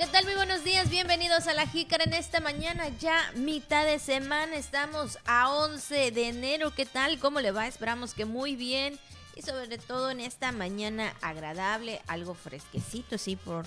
¿Qué tal? Muy buenos días, bienvenidos a la Jícara en esta mañana, ya mitad de semana, estamos a 11 de enero, ¿qué tal? ¿Cómo le va? Esperamos que muy bien y sobre todo en esta mañana agradable, algo fresquecito, sí, por,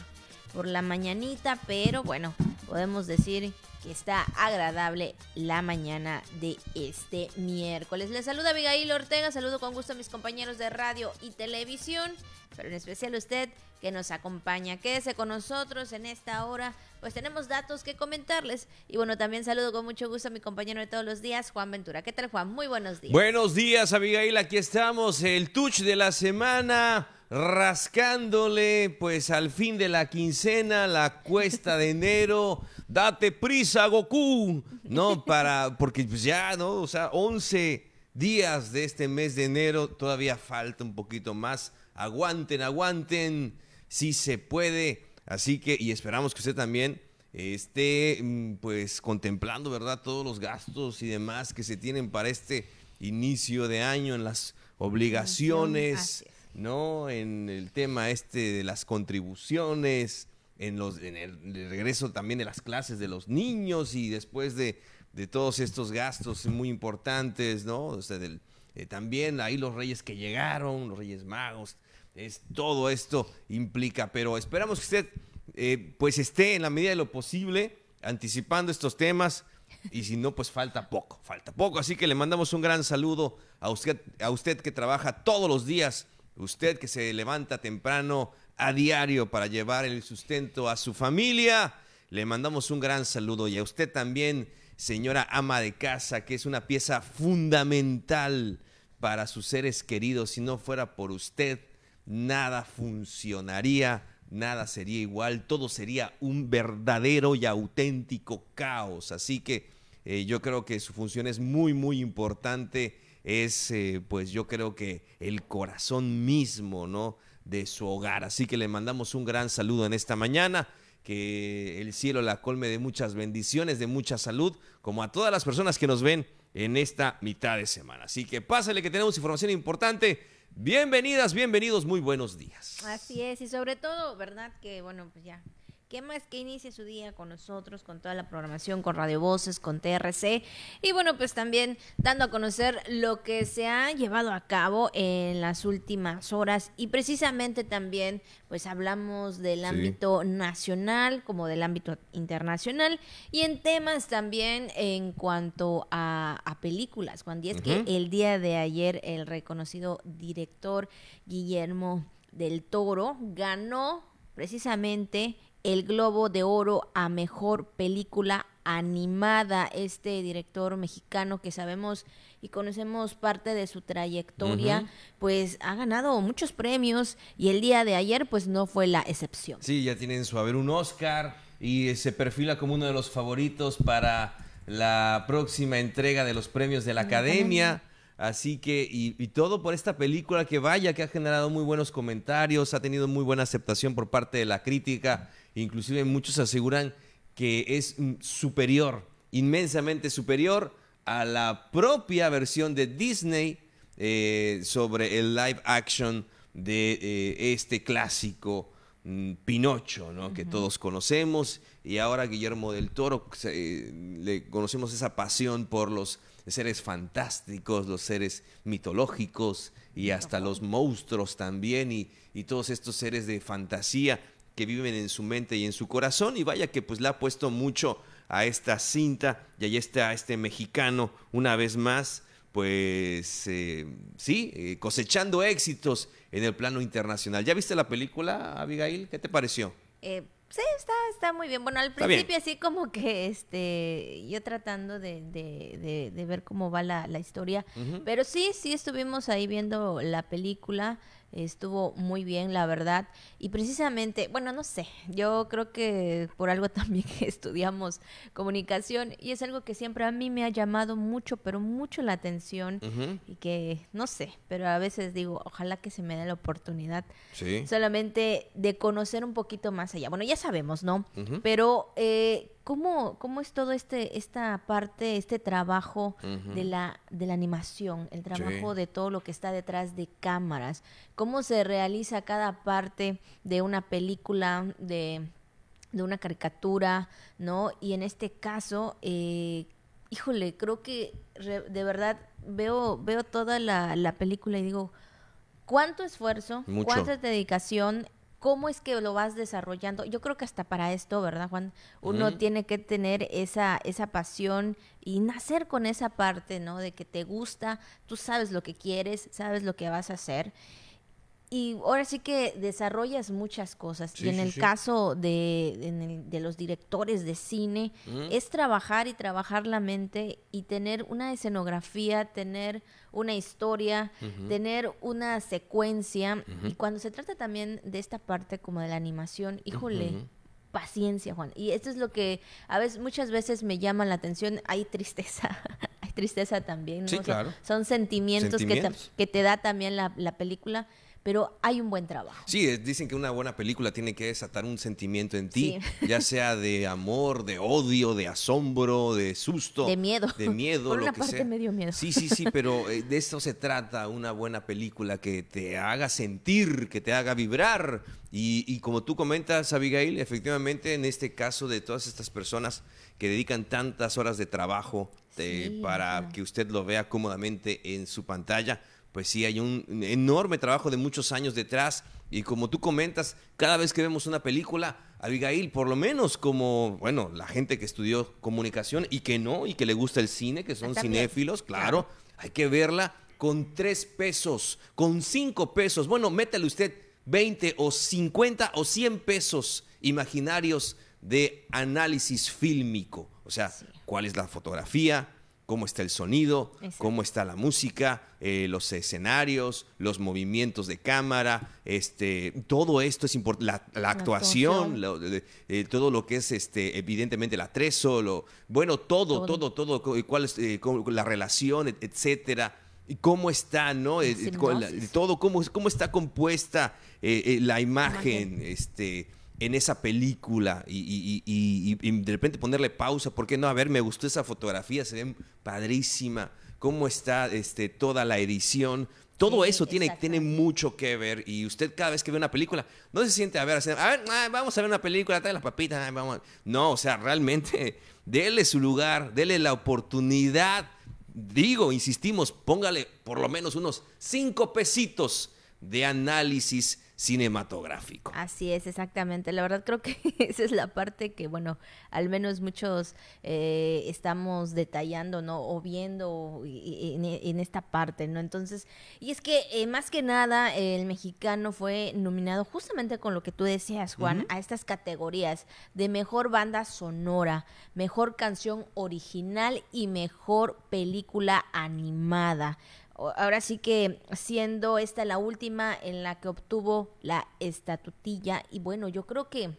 por la mañanita, pero bueno, podemos decir que está agradable la mañana de este miércoles. Les saluda Abigail Ortega, saludo con gusto a mis compañeros de radio y televisión, pero en especial usted que nos acompaña. Quédese con nosotros en esta hora, pues tenemos datos que comentarles. Y bueno, también saludo con mucho gusto a mi compañero de todos los días, Juan Ventura. ¿Qué tal, Juan? Muy buenos días. Buenos días, Abigail. Aquí estamos, el touch de la semana rascándole pues al fin de la quincena, la cuesta de enero. Date prisa, Goku, ¿no? Para, porque pues ya, ¿no? O sea, 11 días de este mes de enero, todavía falta un poquito más. Aguanten, aguanten sí se puede. Así que, y esperamos que usted también esté mm, pues contemplando, ¿verdad? Todos los gastos y demás que se tienen para este inicio de año en las obligaciones, ¿no? En el tema este de las contribuciones, en, los, en el, regreso también de las clases de los niños y después de, de todos estos gastos muy importantes, ¿no? O sea, del, eh, también ahí los reyes que llegaron, los reyes magos, es todo esto implica. Pero esperamos que usted eh, pues esté en la medida de lo posible anticipando estos temas. Y si no, pues falta poco, falta poco. Así que le mandamos un gran saludo a usted, a usted que trabaja todos los días, usted que se levanta temprano a diario para llevar el sustento a su familia. Le mandamos un gran saludo y a usted también, señora ama de casa, que es una pieza fundamental para sus seres queridos. Si no fuera por usted, nada funcionaría, nada sería igual, todo sería un verdadero y auténtico caos. Así que eh, yo creo que su función es muy, muy importante. Es, eh, pues yo creo que el corazón mismo, ¿no? De su hogar. Así que le mandamos un gran saludo en esta mañana. Que el cielo la colme de muchas bendiciones, de mucha salud, como a todas las personas que nos ven en esta mitad de semana. Así que pásale que tenemos información importante Bienvenidas, bienvenidos, muy buenos días. Así es, y sobre todo, ¿verdad? Que bueno, pues ya ¿Qué más que inicie su día con nosotros, con toda la programación, con Radio Voces, con TRC? Y bueno, pues también dando a conocer lo que se ha llevado a cabo en las últimas horas y precisamente también pues hablamos del ámbito nacional como del ámbito internacional y en temas también en cuanto a, películas, Juan. Y es que el día de ayer el reconocido director Guillermo del Toro ganó precisamente el Globo de Oro a Mejor Película Animada. Este director mexicano que sabemos y conocemos parte de su trayectoria, pues ha ganado muchos premios y el día de ayer pues no fue la excepción. Sí, ya tienen su haber un Oscar y se perfila como uno de los favoritos para la próxima entrega de los premios de la Academia. Así que, y, y, todo por esta película que vaya, que ha generado muy buenos comentarios, ha tenido muy buena aceptación por parte de la crítica. Inclusive muchos aseguran que es superior, inmensamente superior a la propia versión de Disney eh, sobre el live action de eh, este clásico mm, Pinocho, ¿no? que todos conocemos, y ahora Guillermo del Toro, eh, le conocemos esa pasión por los seres fantásticos, los seres mitológicos y hasta los monstruos también, y, y todos estos seres de fantasía que viven en su mente y en su corazón. Y vaya que pues le ha puesto mucho a esta cinta y ahí está este mexicano una vez más, pues eh, sí, eh, cosechando éxitos en el plano internacional. ¿Ya viste la película, Abigail? ¿Qué te pareció? Eh, sí, está, está muy bien. Bueno, al principio así como que este, yo tratando de, de, de, ver cómo va la, la historia, pero sí, sí estuvimos ahí viendo la película estuvo muy bien, la verdad. Y precisamente, bueno, no sé, yo creo que por algo también que estudiamos comunicación y es algo que siempre a mí me ha llamado mucho, pero mucho la atención y que, no sé, pero a veces digo, ojalá que se me dé la oportunidad solamente de conocer un poquito más allá. Bueno, ya sabemos, ¿no? Pero eh, ¿Cómo, ¿Cómo es todo este, esta parte, este trabajo de, la, de la animación, el trabajo de todo lo que está detrás de cámaras? ¿Cómo se realiza cada parte de una película de de una caricatura, ¿no? Y en este caso, eh, híjole, creo que de verdad veo, veo toda la, la película y digo, ¿cuánto esfuerzo, cuánta dedicación cómo es que lo vas desarrollando. Yo creo que hasta para esto, ¿verdad, Juan? Uno tiene que tener esa, esa pasión y nacer con esa parte, ¿no? De que te gusta, tú sabes lo que quieres, sabes lo que vas a hacer y ahora sí que desarrollas muchas cosas. y en el caso de, de, los directores de cine, es trabajar y trabajar la mente y tener una escenografía, tener una historia, tener una secuencia. Y cuando se trata también de esta parte como de la animación, híjole. Paciencia, Juan. Y esto es lo que a veces, muchas veces me llama la atención. Hay tristeza, hay tristeza también. Sí, claro. Son, sentimientos, Que, te, que, te, da también la, la película pero hay un buen trabajo. Sí, dicen que una buena película tiene que desatar un sentimiento en ti, ya sea de amor, de odio, de asombro, de susto. De miedo. De miedo, Por lo una que parte sea. medio miedo. Sí, sí, sí, pero eh, de esto se trata una buena película que te haga sentir, que te haga vibrar. Y, como tú comentas, Abigail, efectivamente, en este caso de todas estas personas que dedican tantas horas de trabajo eh, para que usted lo vea cómodamente en su pantalla, pues sí, hay un enorme trabajo de muchos años detrás. Y como tú comentas, cada vez que vemos una película, Abigail, por lo menos como, bueno, la gente que estudió comunicación y que no, y que le gusta el cine, que son cinéfilos, claro, hay que verla con tres pesos, con cinco pesos. Bueno, métale usted 20 o 50 o 100 pesos imaginarios de análisis fílmico. O sea, cuál es la fotografía, cómo está el sonido, cómo está la música, eh, los escenarios, los movimientos de cámara, este, todo esto es importante, la, actuación, eh, todo lo que es este, evidentemente el atrezo, bueno, todo, todo, todo, cuál es eh, la relación, etcétera. Y cómo está, ¿no? todo, cómo, cómo está compuesta la imagen, este en esa película y, de repente ponerle pausa, ¿por qué no? A ver, me gustó esa fotografía, se ve padrísima, cómo está este, toda la edición. Todo eso tiene, tiene mucho que ver y usted cada vez que ve una película no se siente a ver, a ver, ah, vamos a ver una película, trae la papita, vamos. No, o sea, realmente déle su lugar, déle la oportunidad. Digo, insistimos, póngale por lo menos unos cinco pesitos de análisis cinematográfico. Así es, exactamente. La verdad creo que esa es la parte que, bueno, al menos muchos eh, estamos detallando, ¿no? O viendo en, esta parte, ¿no? Entonces, y es que eh, más que nada el mexicano fue nominado justamente con lo que tú decías, Juan, a estas categorías de mejor banda sonora, mejor canción original y mejor película animada ahora sí que siendo esta la última en la que obtuvo la estatutilla y bueno, yo creo que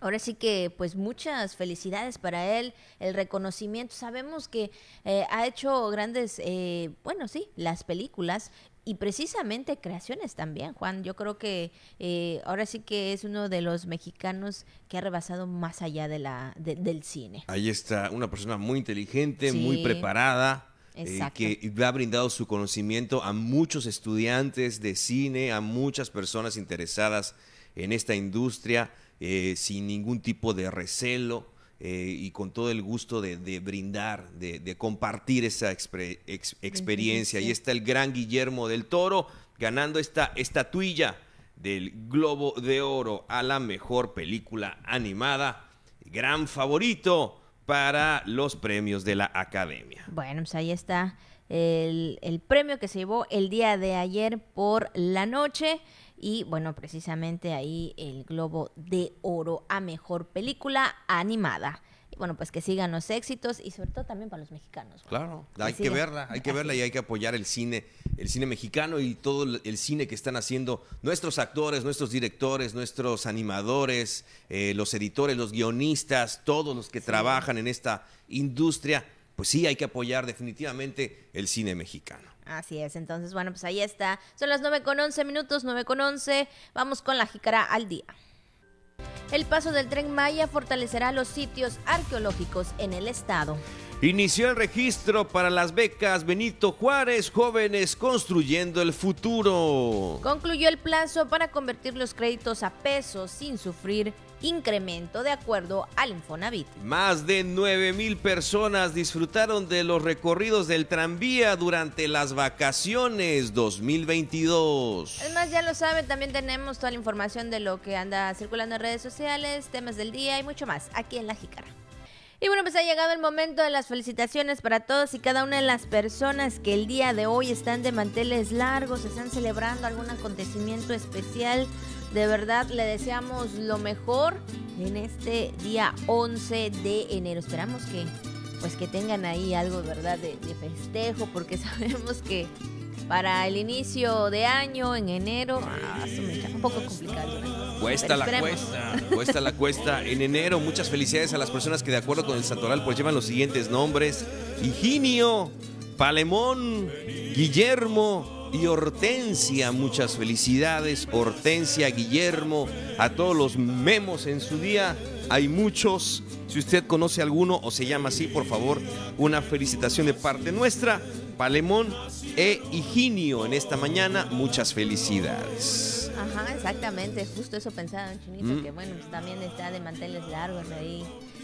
Ahora sí que, pues muchas felicidades para él, el reconocimiento. Sabemos que eh, ha hecho grandes, eh, bueno, sí, las películas y precisamente creaciones también, Juan. Yo creo que eh, ahora sí que es uno de los mexicanos que ha rebasado más allá de la, del cine. Ahí está, una persona muy inteligente, muy preparada, eh, que ha brindado su conocimiento a muchos estudiantes de cine, a muchas personas interesadas en esta industria, eh, sin ningún tipo de recelo eh, y con todo el gusto de, brindar, de, compartir esa experiencia. Y está el gran Guillermo del Toro ganando esta estatuilla del Globo de Oro a la mejor película animada. Gran favorito para los premios de la Academia. Bueno, pues ahí está el, premio que se llevó el día de ayer por la noche. Y bueno, precisamente ahí el Globo de Oro a Mejor Película Animada bueno, pues que sigan los éxitos y sobre todo también para los mexicanos. Claro, hay que verla, hay que verla y hay que apoyar el cine, el cine mexicano y todo el cine que están haciendo nuestros actores, nuestros directores, nuestros animadores, eh, los editores, los guionistas, todos los que trabajan en esta industria. Pues sí, hay que apoyar definitivamente el cine mexicano. Así es, entonces bueno, pues ahí está. Son las 9 con 11 minutos, 9 con 11. Vamos con la jícara al día. El paso del tren Maya fortalecerá los sitios arqueológicos en el estado. Inició el registro para las becas Benito Juárez Jóvenes Construyendo el Futuro. Concluyó el plazo para convertir los créditos a pesos sin sufrir incremento de acuerdo al Infonavit. Más de 9 mil personas disfrutaron de los recorridos del tranvía durante las vacaciones 2022. Además, ya lo saben, también tenemos toda la información de lo que anda circulando en redes sociales, temas del día y mucho más aquí en La Jícara. Y bueno, pues ha llegado el momento de las felicitaciones para todos y cada una de las personas que el día de hoy están de manteles largos, están celebrando algún acontecimiento especial. De verdad, le deseamos lo mejor en este día 11 de enero. Esperamos que pues que tengan ahí algo, ¿verdad?, de, de festejo, porque sabemos que para el inicio de año, en enero, ah, un poco complicado. Cuesta la cuesta, cuesta la cuesta. En enero, muchas felicidades a las personas que de acuerdo con el santoral pues llevan los siguientes nombres. Higinio, Palemón, Guillermo y Hortensia. Muchas felicidades, Hortensia, Guillermo, a todos los memos en su día. Hay muchos. Si usted conoce alguno o se llama así, por favor, una felicitación de parte nuestra. Palemón e Higinio en esta mañana. Muchas felicidades. Ajá, exactamente. Justo eso pensaba, Chinito, mm. que bueno, pues también está de manteles largos ahí.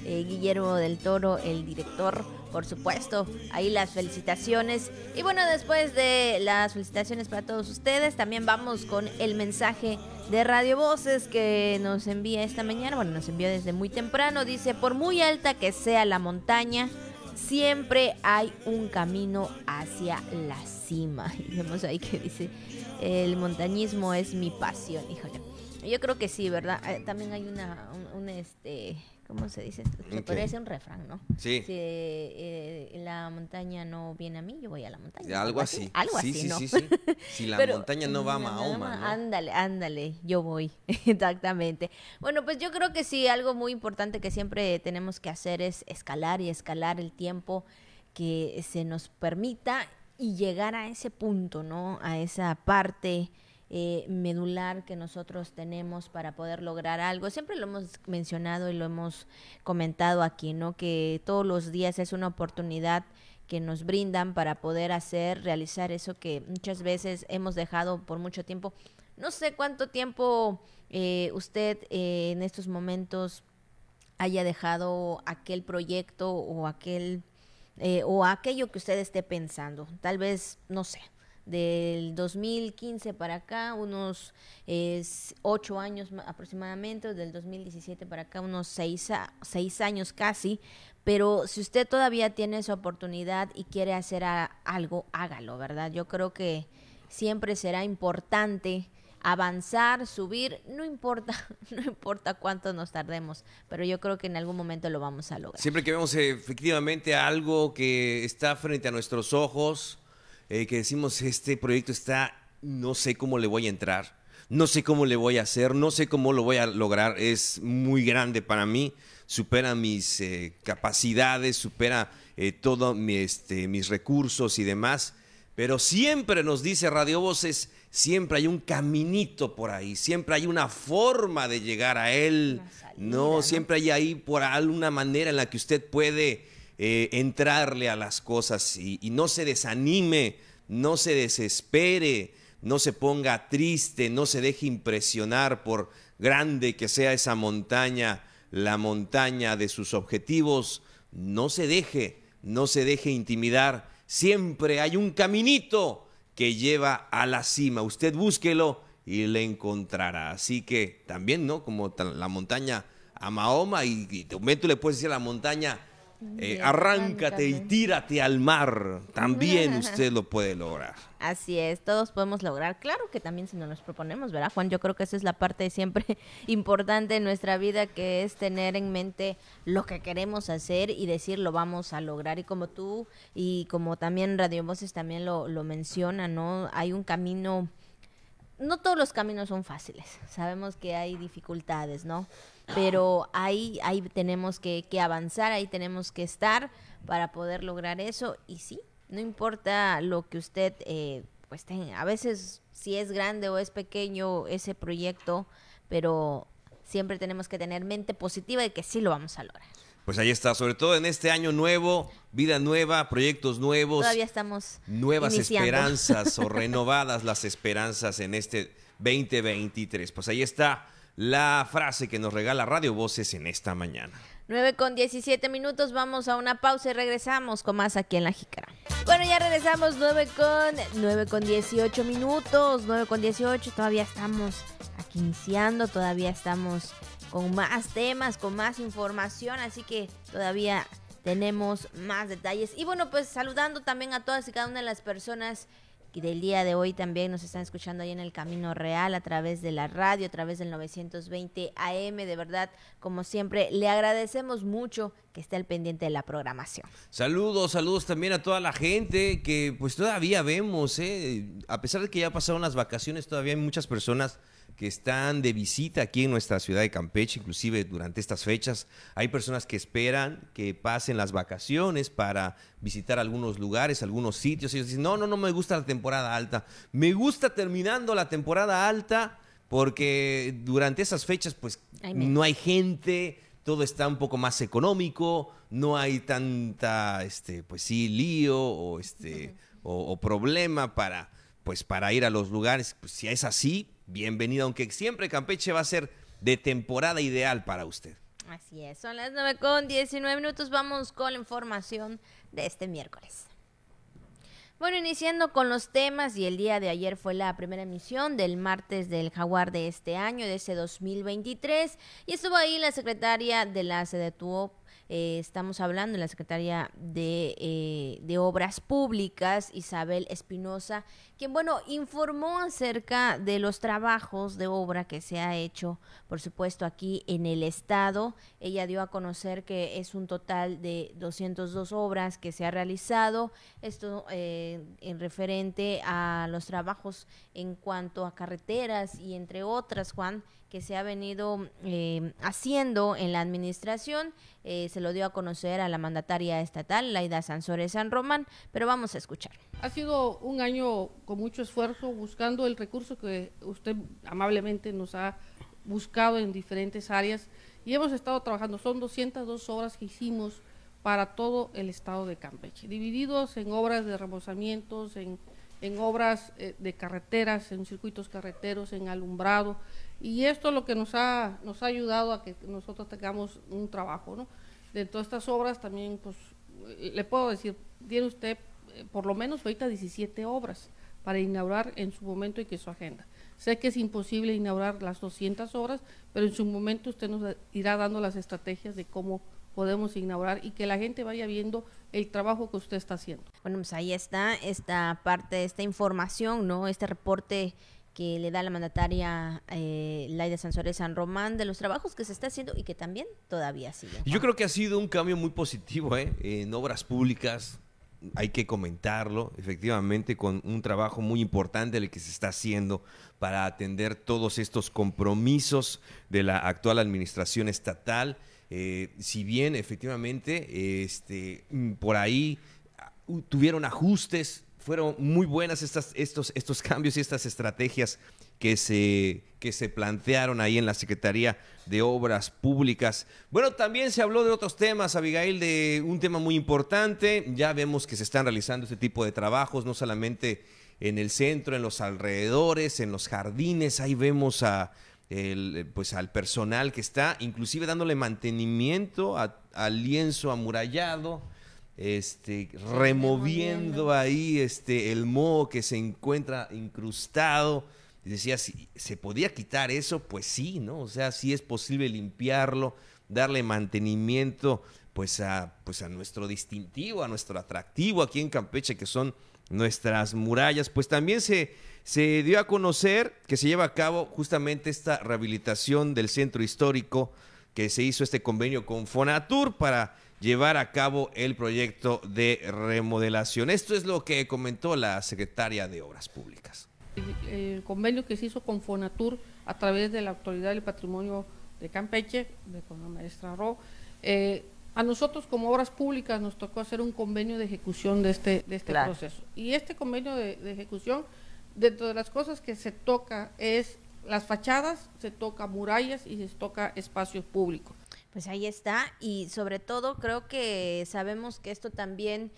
Eh, Guillermo del Toro, el director, por supuesto. Ahí las felicitaciones. Y bueno, después de las felicitaciones para todos ustedes, también vamos con el mensaje de Radio Voces que nos envía esta mañana. Bueno, nos envió desde muy temprano. Dice, por muy alta que sea la montaña, siempre hay un camino hacia la cima. Y vemos ahí que dice, el montañismo es mi pasión. Híjole, yo creo que sí, ¿verdad? Eh, también hay una, un este ¿cómo se dice? Se podría decir un refrán, ¿no? Sí. Si eh, la montaña no viene a mí, yo voy a la montaña. Algo así. Algo así, sí, ¿no? Sí, sí, Si la montaña no va a Mahoma, ¿no? Ándale, ándale, yo voy, exactamente. Bueno, pues yo creo que sí, algo muy importante que siempre tenemos que hacer es escalar y escalar el tiempo que se nos permita y llegar a ese punto, ¿no? A esa parte eh, medular que nosotros tenemos para poder lograr algo. Siempre lo hemos mencionado y lo hemos comentado aquí, ¿no? Que todos los días es una oportunidad que nos brindan para poder hacer, realizar eso que muchas veces hemos dejado por mucho tiempo. No sé cuánto tiempo eh, usted eh, en estos momentos haya dejado aquel proyecto o aquel o aquello que usted esté pensando. Tal vez, no sé, del 2015 para acá, unos es, ocho años aproximadamente, del 2017 para acá, unos seis, seis años casi. Pero si usted todavía tiene esa oportunidad y quiere hacer algo, hágalo, ¿verdad? Yo creo que siempre será importante avanzar, subir, no importa, no importa cuánto nos tardemos, pero yo creo que en algún momento lo vamos a lograr. Siempre que vemos efectivamente algo que está frente a nuestros ojos, eh, que decimos, este proyecto está, no sé cómo le voy a entrar, no sé cómo le voy a hacer, no sé cómo lo voy a lograr, es muy grande para mí, supera mis eh, capacidades, supera eh, todos este, mis recursos y demás, pero siempre nos dice Radio Voces, siempre hay un caminito por ahí, siempre hay una forma de llegar a él, no, siempre hay ahí por alguna manera en la que usted puede eh, entrarle a las cosas y, no se desanime, no se desespere, no se ponga triste, no se deje impresionar por grande que sea esa montaña, la montaña de sus objetivos, no se deje, no se deje intimidar, siempre hay un caminito que lleva a la cima, usted búsquelo y le encontrará. Así que también, ¿no? Como la montaña a Mahoma y, y tú le puedes decir a la montaña, eh, arráncate y tírate al mar. También usted lo puede lograr. Así es, todos podemos lograr. Claro que también si no nos proponemos, ¿verdad, Juan? Yo creo que esa es la parte siempre importante en nuestra vida, que es tener en mente lo que queremos hacer y decir lo vamos a lograr. Y como tú y como también Radio Voces también lo, lo menciona, ¿no? Hay un camino no todos los caminos son fáciles. Sabemos que hay dificultades, ¿no? Pero ahí, ahí tenemos que, avanzar, ahí tenemos que estar para poder lograr eso. Y sí, no importa lo que usted eh, pues tenga. A veces si es grande o es pequeño ese proyecto, pero siempre tenemos que tener mente positiva de que sí lo vamos a lograr. Pues ahí está, sobre todo en este año nuevo, vida nueva, proyectos nuevos. Todavía estamos. Nuevas esperanzas o renovadas las esperanzas en este 2023. Pues ahí está la frase que nos regala Radio Voces en esta mañana. 9 con 17 minutos, vamos a una pausa y regresamos con más aquí en La Jícara. Bueno, ya regresamos 9 con, 9 con 18 minutos, 9 con 18, todavía estamos aquí iniciando, todavía estamos con más temas, con más información, así que todavía tenemos más detalles. Y bueno, pues saludando también a todas y cada una de las personas y del día de hoy también nos están escuchando ahí en el Camino Real a través de la radio, a través del 920 AM. De verdad, como siempre, le agradecemos mucho que esté al pendiente de la programación. Saludos, saludos también a toda la gente que pues todavía vemos, ¿eh? a pesar de que ya pasaron las vacaciones, todavía hay muchas personas que están de visita aquí en nuestra ciudad de Campeche, inclusive durante estas fechas. Hay personas que esperan que pasen las vacaciones para visitar algunos lugares, algunos sitios. Ellos dicen, no, no, no me gusta la temporada alta. Me gusta terminando la temporada alta porque durante esas fechas pues no hay gente, todo está un poco más económico, no hay tanta, este, pues sí, lío o, este, o, problema para, pues para ir a los lugares. Pues si es así, bienvenido, aunque siempre Campeche va a ser de temporada ideal para usted. Así es, son las 9 con 19 minutos, vamos con la información de este miércoles. Bueno, iniciando con los temas y el día de ayer fue la primera emisión del martes del jaguar de este año, de ese 2023, y estuvo ahí la secretaria de la CDTUOP, eh, estamos hablando de la secretaria de, de Obras Públicas, Isabel Espinosa, quien, bueno, informó acerca de los trabajos de obra que se ha hecho, por supuesto, aquí en el estado. Ella dio a conocer que es un total de 202 obras que se ha realizado. Esto eh, en referente a los trabajos en cuanto a carreteras y entre otras, Juan, que se ha venido eh, haciendo en la administración. Eh, se lo dio a conocer a la mandataria estatal, Laida Sansores San Román, pero vamos a escuchar. Ha sido un año con mucho esfuerzo buscando el recurso que usted amablemente nos ha buscado en diferentes áreas y hemos estado trabajando. Son 202 obras que hicimos para todo el estado de Campeche, divididos en obras de remozamientos, en, en obras eh, de carreteras, en circuitos carreteros, en alumbrado, y esto es lo que nos ha, nos ha ayudado a que nosotros tengamos un trabajo, ¿no? De todas estas obras también, pues, le puedo decir, tiene usted eh, por lo menos ahorita 17 obras para inaugurar en su momento y que su agenda. Sé que es imposible inaugurar las 200 obras, pero en su momento usted nos irá dando las estrategias de cómo podemos inaugurar y que la gente vaya viendo el trabajo que usted está haciendo. Bueno, pues ahí está esta parte, esta información, ¿no? Este reporte que le da la mandataria eh, Laida Sansores San Román de los trabajos que se está haciendo y que también todavía sigue. Yo creo que ha sido un cambio muy positivo ¿eh? en obras públicas. Hay que comentarlo, efectivamente, con un trabajo muy importante el que se está haciendo para atender todos estos compromisos de la actual administración estatal. Eh, si bien efectivamente este, por ahí uh, tuvieron ajustes fueron muy buenas estas, estos, estos cambios y estas estrategias que se, que se plantearon ahí en la Secretaría de Obras Públicas. Bueno, también se habló de otros temas, Abigail, de un tema muy importante. Ya vemos que se están realizando este tipo de trabajos, no solamente en el centro, en los alrededores, en los jardines. Ahí vemos a, pues al personal que está inclusive dándole mantenimiento al lienzo amurallado este, removiendo ahí este, el moho que se encuentra incrustado. Y decía, si se podía quitar eso, pues sí, ¿no? O sea, sí es posible limpiarlo, darle mantenimiento, pues a, pues a nuestro distintivo, a nuestro atractivo aquí en Campeche, que son nuestras murallas. Pues también se, se dio a conocer que se lleva a cabo justamente esta rehabilitación del centro histórico, que se hizo este convenio con Fonatur para llevar a cabo el proyecto de remodelación. Esto es lo que comentó la secretaria de Obras Públicas. El, convenio que se hizo con Fonatur a través de la Autoridad del Patrimonio de Campeche, de con la maestra Ro, eh, a nosotros como obras públicas nos tocó hacer un convenio de ejecución de este, de este proceso. Y este convenio de, de, ejecución, dentro de las cosas que se toca es las fachadas, se toca murallas y se toca espacios públicos. Pues ahí está y sobre todo creo que sabemos que esto también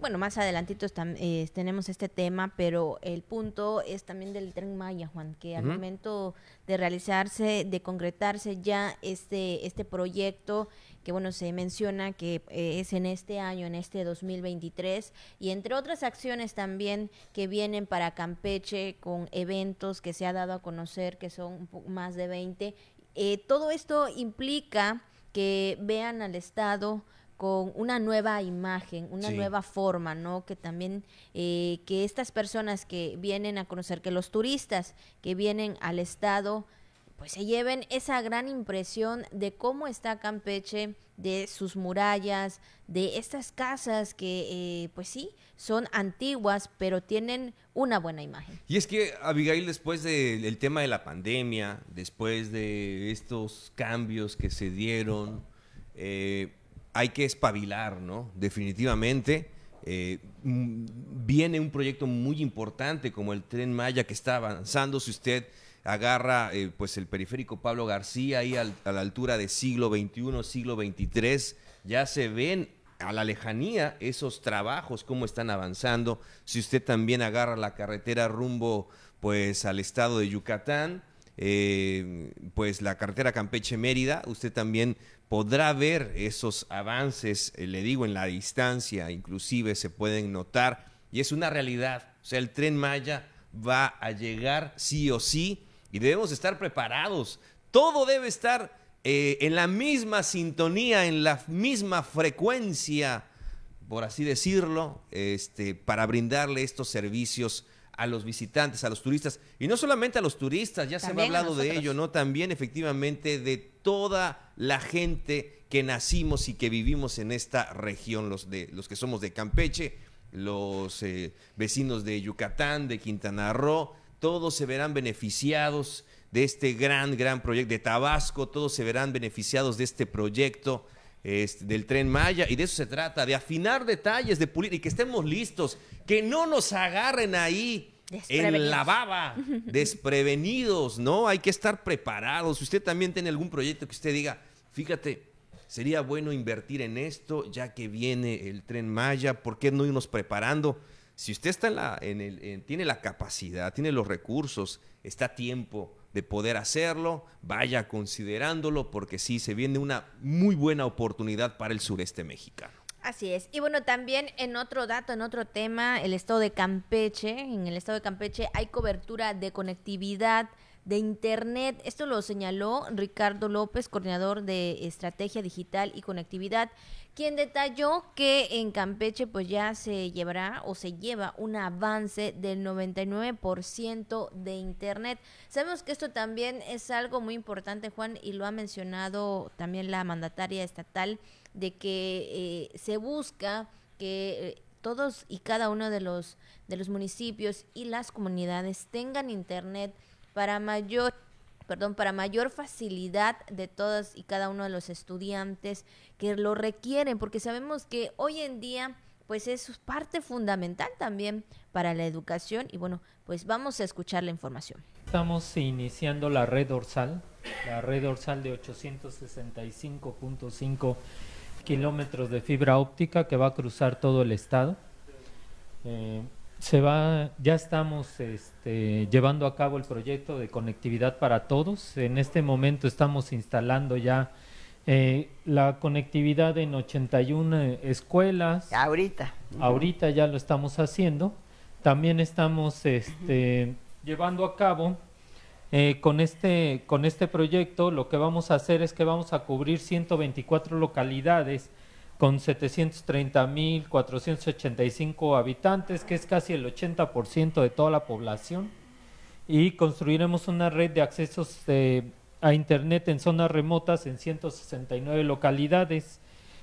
bueno, más adelantitos eh, tenemos este tema, pero el punto es también del tren Maya, Juan, que al momento de realizarse, de concretarse ya este, este proyecto, que bueno, se menciona que eh, es en este año, en este 2023, y entre otras acciones también que vienen para Campeche con eventos que se ha dado a conocer, que son más de 20, eh, todo esto implica que vean al Estado con una nueva imagen, una nueva forma, ¿no? Que también eh, que estas personas que vienen a conocer, que los turistas que vienen al estado, pues se lleven esa gran impresión de cómo está Campeche, de sus murallas, de estas casas que, eh, pues sí, son antiguas, pero tienen una buena imagen. Y es que, Abigail, después del tema de la pandemia, después de estos cambios que se dieron, eh, hay que espabilar, ¿no? Definitivamente. Eh, viene un proyecto muy importante como el tren Maya que está avanzando. Si usted agarra eh, pues el periférico Pablo García ahí a la altura de siglo XXI, siglo XXIII, ya se ven a la lejanía esos trabajos, cómo están avanzando. Si usted también agarra la carretera rumbo pues al estado de Yucatán, eh, pues la carretera Campeche-Mérida, usted también podrá ver esos avances, eh, le digo, en la distancia, inclusive se pueden notar, y es una realidad. O sea, el tren Maya va a llegar sí o sí, y debemos estar preparados. Todo debe estar eh, en la misma sintonía, en la misma frecuencia, por así decirlo, este, para brindarle estos servicios a los visitantes, a los turistas, y no solamente a los turistas, ya se ha hablado de ello, ¿no? También efectivamente de toda la gente que nacimos y que vivimos en esta región, los, de, los que somos de Campeche, los eh, vecinos de Yucatán, de Quintana Roo, todos se verán beneficiados de este gran, gran proyecto de Tabasco, todos se verán beneficiados de este proyecto este, del tren Maya, y de eso se trata, de afinar detalles, de pulir, y que estemos listos, que no nos agarren ahí en la baba, desprevenidos, ¿no? Hay que estar preparados. Si usted también tiene algún proyecto que usted diga, fíjate, sería bueno invertir en esto, ya que viene el tren Maya, ¿por qué no irnos preparando? Si usted está en la, en el, tiene la capacidad, tiene los recursos, está a tiempo de poder hacerlo, vaya considerándolo porque sí, se viene una muy buena oportunidad para el sureste mexicano. Así es. Y bueno, también en otro dato, en otro tema, el estado de Campeche, en el estado de Campeche hay cobertura de conectividad de Internet. Esto lo señaló Ricardo López, coordinador de Estrategia Digital y Conectividad, quien detalló que en Campeche pues ya se llevará o se lleva un avance del 99% de Internet. Sabemos que esto también es algo muy importante, Juan, y lo ha mencionado también la mandataria estatal, de que eh, se busca que... Eh, todos y cada uno de los de los municipios y las comunidades tengan internet para mayor perdón, para mayor facilidad de todos y cada uno de los estudiantes que lo requieren, porque sabemos que hoy en día pues es parte fundamental también para la educación y bueno, pues vamos a escuchar la información. Estamos iniciando la red dorsal, la red dorsal de 865.5 kilómetros de fibra óptica que va a cruzar todo el estado. Eh, se va, ya estamos este, llevando a cabo el proyecto de conectividad para todos. En este momento estamos instalando ya eh, la conectividad en 81 escuelas. Ahorita. Ahorita ya lo estamos haciendo. También estamos este, llevando a cabo eh, con, este, con este proyecto. Lo que vamos a hacer es que vamos a cubrir 124 localidades con 730.485 habitantes, que es casi el 80% de toda la población, y construiremos una red de accesos eh, a Internet en zonas remotas en 169 localidades,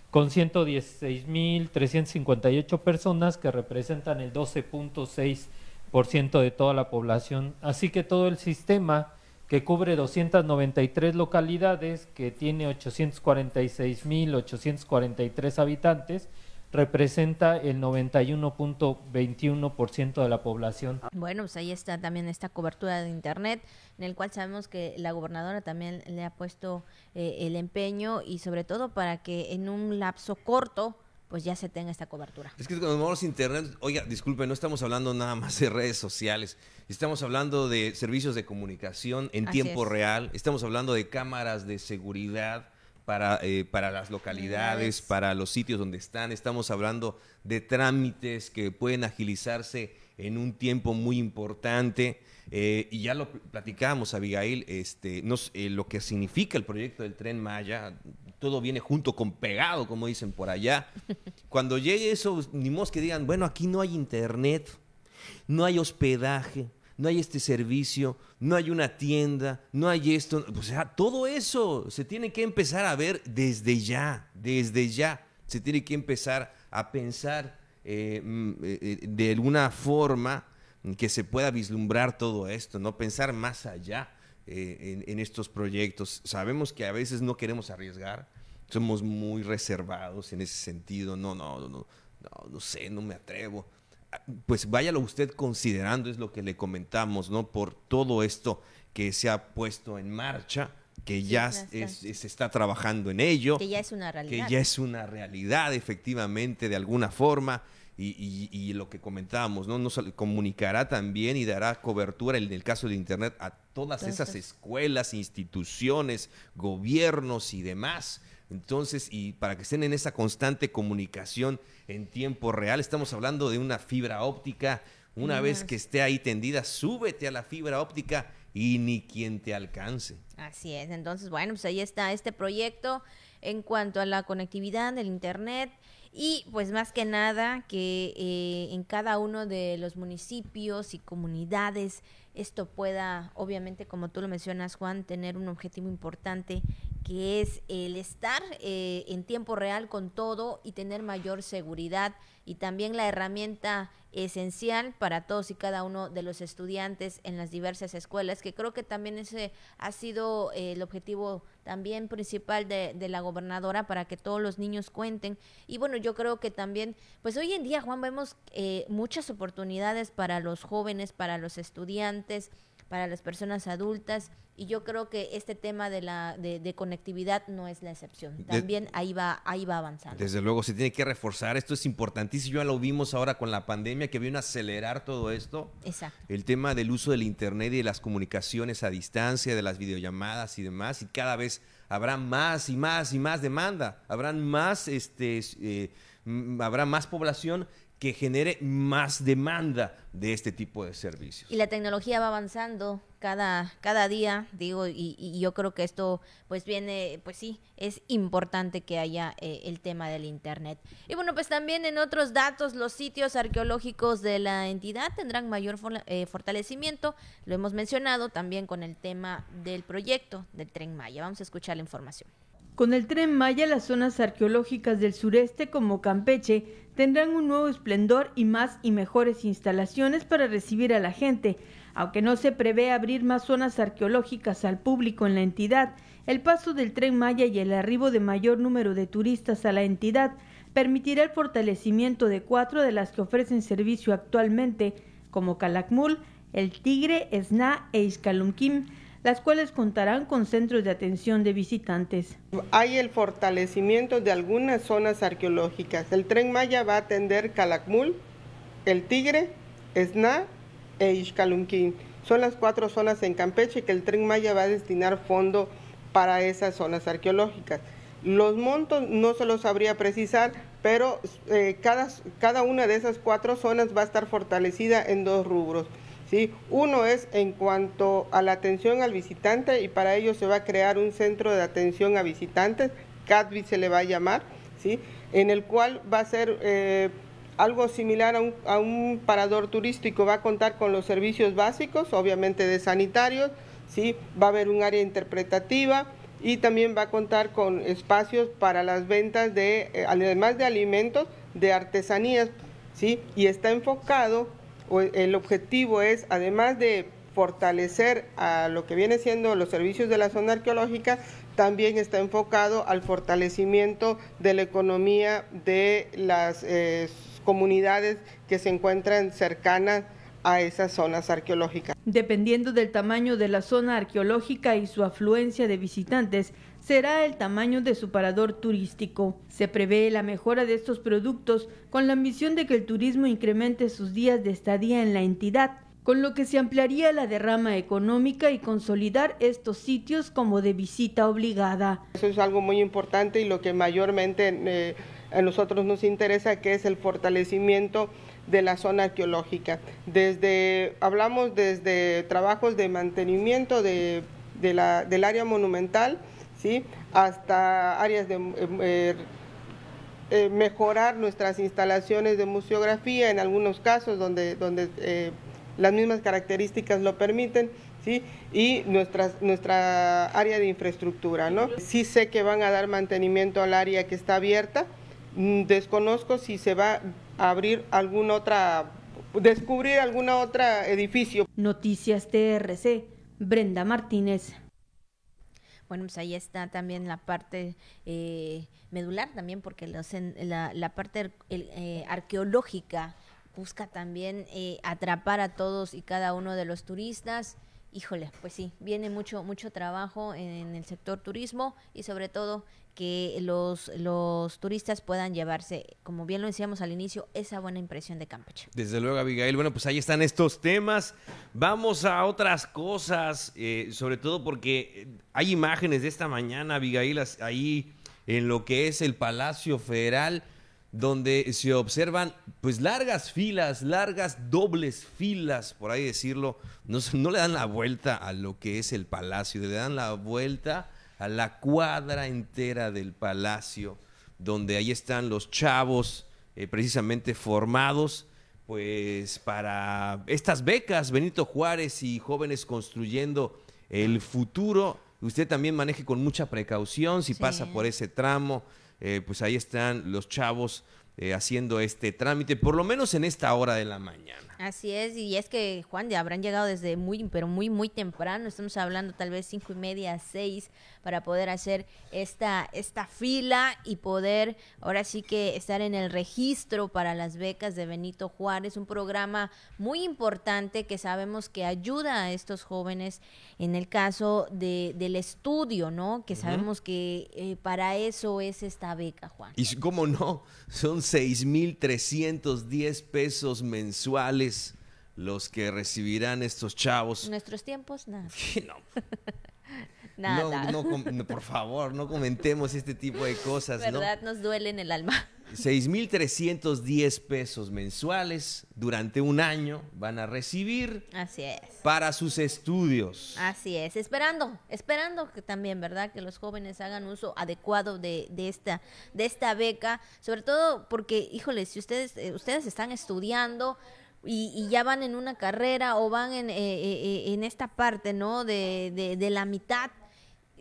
con 116.358 personas que representan el 12.6% de toda la población. Así que todo el sistema que cubre 293 localidades, que tiene 846.843 habitantes, representa el 91.21% de la población. Bueno, pues ahí está también esta cobertura de Internet, en el cual sabemos que la gobernadora también le ha puesto eh, el empeño y sobre todo para que en un lapso corto pues ya se tenga esta cobertura. Es que cuando hablamos de internet, oiga, disculpe, no estamos hablando nada más de redes sociales, estamos hablando de servicios de comunicación en Así tiempo es. real, estamos hablando de cámaras de seguridad para, eh, para las Localidades. para los sitios donde están, estamos hablando de trámites que pueden agilizarse en un tiempo muy importante. eh, y ya lo pl- platicábamos, Abigail, este, eh, lo que significa el proyecto del tren Maya, todo viene junto con pegado, como dicen por allá. Cuando llegue eso, ni modo que digan, bueno, aquí no hay internet, no hay hospedaje, no hay este servicio, no hay una tienda, no hay esto. O sea, todo eso se tiene que empezar a ver desde ya, desde ya. Se tiene que empezar a pensar eh, mm, eh, eh, de alguna forma que se pueda vislumbrar todo esto, no pensar más allá eh, en, estos proyectos. Sabemos que a veces no queremos arriesgar, somos muy reservados en ese sentido. No, no, no, no, no, no sé, no me atrevo. Ah, Pues váyalo usted considerando, es lo que le comentamos, ¿no? Por todo esto que se ha puesto en marcha, que ya ya está. es- es- se está trabajando en ello Que ya es una que realidad. ya es una realidad efectivamente de alguna forma y, y- y lo que comentábamos, ¿no? Nos comunicará también y dará cobertura en el caso de Internet a todas esas escuelas, instituciones, gobiernos y demás. Entonces, y para que estén en esa constante comunicación en tiempo real, estamos hablando de una fibra óptica. Una vez que esté ahí tendida, súbete a la fibra óptica y ni quien te alcance. Así es, entonces bueno, pues ahí está este proyecto en cuanto a la conectividad del Internet y pues más que nada que eh, en cada uno de los municipios y comunidades esto pueda, obviamente como tú lo mencionas Juan, tener un objetivo importante que es el estar eh, en tiempo real con todo y tener mayor seguridad y también la herramienta esencial para todos y cada uno de los estudiantes en las diversas escuelas, que creo que también ese ha sido eh, el objetivo también principal de, de la gobernadora para que todos los niños cuenten. Y bueno, yo creo que también, pues hoy en día, Juan, vemos eh, muchas oportunidades para los jóvenes, para los estudiantes, para las personas adultas y yo creo que este tema de la de, de conectividad no es la excepción. De- también ahí va ahí va avanzando. Desde luego se tiene que reforzar, esto es importantísimo, ya lo vimos ahora con la pandemia que vino a acelerar todo esto. exacto. El tema del uso del Internet y de las comunicaciones a distancia, de las videollamadas y demás, y cada vez habrá más y más y más demanda, habrán más, este, eh, habrá más población que genere más demanda de este tipo de servicios. y la tecnología va avanzando cada cada día digo y, yo creo que esto pues viene pues sí es importante que haya eh, el tema del internet. Y bueno pues también en otros datos los sitios arqueológicos de la entidad tendrán mayor eh, fortalecimiento. Lo hemos mencionado también con el tema del proyecto del tren Maya. Vamos a escuchar la información Con el tren Maya, las zonas arqueológicas del sureste como Campeche tendrán un nuevo esplendor y más y mejores instalaciones para recibir a la gente. Aunque no se prevé abrir más zonas arqueológicas al público en la entidad, el paso del tren Maya y el arribo de mayor número de turistas a la entidad permitirá el fortalecimiento de cuatro de las que ofrecen servicio actualmente, como Calakmul, El Tigre, Esna e Izcalumquim, las cuales contarán con centros de atención de visitantes. Hay el fortalecimiento de algunas zonas arqueológicas. El tren Maya va a atender Calakmul, El Tigre, Esna e Ixcalunquín. Son las cuatro zonas en Campeche que el tren Maya va a destinar fondo para esas zonas arqueológicas. Los montos no se los sabría precisar, pero eh, cada, cada una de esas cuatro zonas va a estar fortalecida en dos rubros. ¿Sí? Uno es en cuanto a la atención al visitante y para ello se va a crear un centro de atención a visitantes, CADVI se le va a llamar, ¿sí? en el cual va a ser eh, algo similar a un, a un parador turístico, va a contar con los servicios básicos, obviamente de sanitarios, ¿sí? va a haber un área interpretativa y también va a contar con espacios para las ventas de, eh, además de alimentos, de artesanías, ¿sí? y está enfocado el objetivo es, además de fortalecer a lo que viene siendo los servicios de la zona arqueológica, también está enfocado al fortalecimiento de la economía de las eh, comunidades que se encuentran cercanas a esas zonas arqueológicas. Dependiendo del tamaño de la zona arqueológica y su afluencia de visitantes, será el tamaño de su parador turístico. Se prevé la mejora de estos productos con la ambición de que el turismo incremente sus días de estadía en la entidad, con lo que se ampliaría la derrama económica y consolidar estos sitios como de visita obligada. Eso es algo muy importante y lo que mayormente eh, a nosotros nos interesa, que es el fortalecimiento de la zona arqueológica. Desde, hablamos desde trabajos de mantenimiento de, la, del área monumental, ¿sí? hasta áreas de eh, eh, mejorar nuestras instalaciones de museografía en algunos casos donde, donde eh, las mismas características lo permiten. ¿Sí? y nuestra, nuestra área de infraestructura. ¿no? Sí sé que van a dar mantenimiento al área que está abierta, mm, desconozco si se va a abrir alguna otra, descubrir alguna otra edificio. Noticias TRC, Brenda Martínez. Bueno, pues ahí está también la parte eh, medular también, porque los, la, la, parte eh, arqueológica busca también eh, atrapar a todos y cada uno de los turistas. Híjole, pues sí, viene mucho, mucho trabajo en el sector turismo y sobre todo que los, los turistas puedan llevarse, como bien lo decíamos al inicio, esa buena impresión de Campeche. Desde luego, Abigail. Bueno, pues ahí están estos temas. Vamos a otras cosas, eh, sobre todo porque hay imágenes de esta mañana, Abigail, ahí en lo que es el Palacio Federal, donde se observan pues largas filas, largas dobles filas, por ahí decirlo. No, no le dan la vuelta a lo que es el palacio, le dan la vuelta a la cuadra entera del palacio, donde ahí están los chavos eh, precisamente formados pues para estas becas Benito Juárez y jóvenes construyendo el futuro. Usted también maneje con mucha precaución si pasa por ese tramo. Eh, pues ahí están los chavos eh, haciendo este trámite, por lo menos en esta hora de la mañana. Así es, y es que Juan ya habrán llegado desde muy, pero muy, muy temprano, estamos hablando tal vez cinco y media, seis, para poder hacer esta, esta fila y poder ahora sí que estar en el registro para las becas de Benito Juárez, un programa muy importante que sabemos que ayuda a estos jóvenes en el caso de, del estudio, ¿no? Que sabemos que eh, para eso es esta beca, Juan. Y cómo no, son 6.310 pesos mensuales los que recibirán estos chavos. Nuestros tiempos, nada. no. nada. No, por favor, no comentemos este tipo de cosas. ¿Verdad? Nos duele en el alma. 6.310 pesos mensuales durante un año van a recibir. Así es. Para sus estudios. Así es. Esperando, esperando que también, ¿verdad? Que los jóvenes hagan uso adecuado de, esta, de esta beca. Sobre todo porque, híjole, si ustedes, eh, ustedes están estudiando, y, ya van en una carrera o van en, eh, eh, en esta parte, ¿no? De, de, la mitad